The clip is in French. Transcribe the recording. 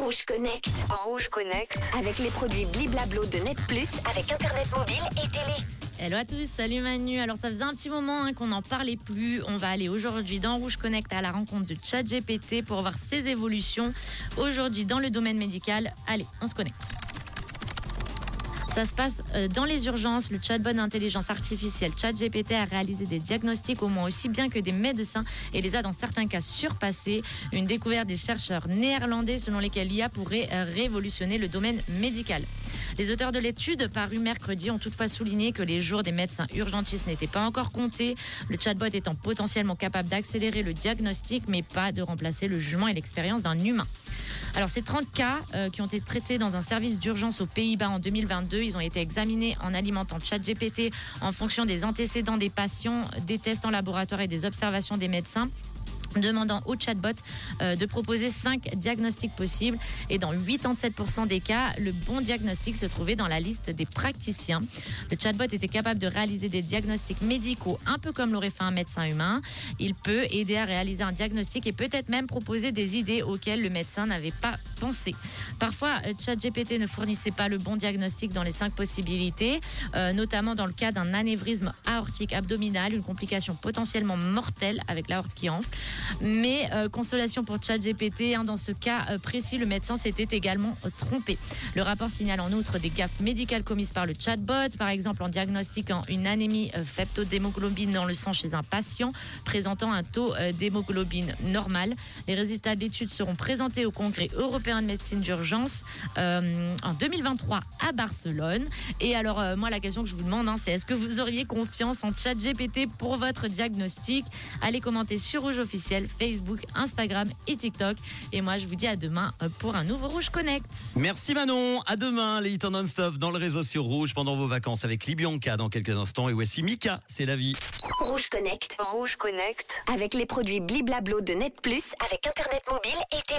Rouge Connect. Rouge Connect. Avec les produits Bliblablo de Net Plus avec Internet mobile et télé. Hello à tous, salut Manu. Alors ça faisait un petit moment hein, qu'on n'en parlait plus. On va aller aujourd'hui dans Rouge Connect à la rencontre de ChatGPT pour voir ses évolutions. Aujourd'hui dans le domaine médical. Allez, on se connecte. Ça se passe euh, dans les urgences. Le chatbot d'intelligence artificielle ChatGPT a réalisé des diagnostics au moins aussi bien que des médecins et les a dans certains cas surpassés. Une découverte des chercheurs néerlandais selon lesquels l'IA pourrait euh, révolutionner le domaine médical. Les auteurs de l'étude parue mercredi ont toutefois souligné que les jours des médecins urgentistes n'étaient pas encore comptés, le chatbot étant potentiellement capable d'accélérer le diagnostic mais pas de remplacer le jugement et l'expérience d'un humain. Alors ces 30 cas euh, qui ont été traités dans un service d'urgence aux Pays-Bas en 2022, ils ont été examinés en alimentant ChatGPT en fonction des antécédents des patients, des tests en laboratoire et des observations des médecins demandant au chatbot euh, de proposer 5 diagnostics possibles et dans 87% des cas, le bon diagnostic se trouvait dans la liste des praticiens. Le chatbot était capable de réaliser des diagnostics médicaux un peu comme l'aurait fait un médecin humain. Il peut aider à réaliser un diagnostic et peut-être même proposer des idées auxquelles le médecin n'avait pas pensé. Parfois, euh, ChatGPT ne fournissait pas le bon diagnostic dans les 5 possibilités, euh, notamment dans le cas d'un anévrisme aortique abdominal, une complication potentiellement mortelle avec l'aorte qui enfle. Mais euh, consolation pour ChatGPT, hein, dans ce cas euh, précis, le médecin s'était également euh, trompé. Le rapport signale en outre des gaffes médicales commises par le chatbot, par exemple en diagnostiquant une anémie d'hémoglobine dans le sang chez un patient présentant un taux d'hémoglobine normal. Les résultats de l'étude seront présentés au Congrès européen de médecine d'urgence en 2023 à Barcelone. Et alors, moi, la question que je vous demande, hein, c'est est-ce que vous auriez confiance en ChatGPT pour votre diagnostic? Allez commenter sur Rouge Officiel Facebook, Instagram et TikTok. Et moi, je vous dis à demain pour un nouveau Rouge Connect. Merci Manon. À demain, les hits en non-stop dans le réseau sur Rouge pendant vos vacances avec Libyanka dans quelques instants. Et voici Mika, c'est la vie. Rouge Connect. Rouge Connect. Avec les produits Bliblablo de Net Plus avec Internet mobile et télé.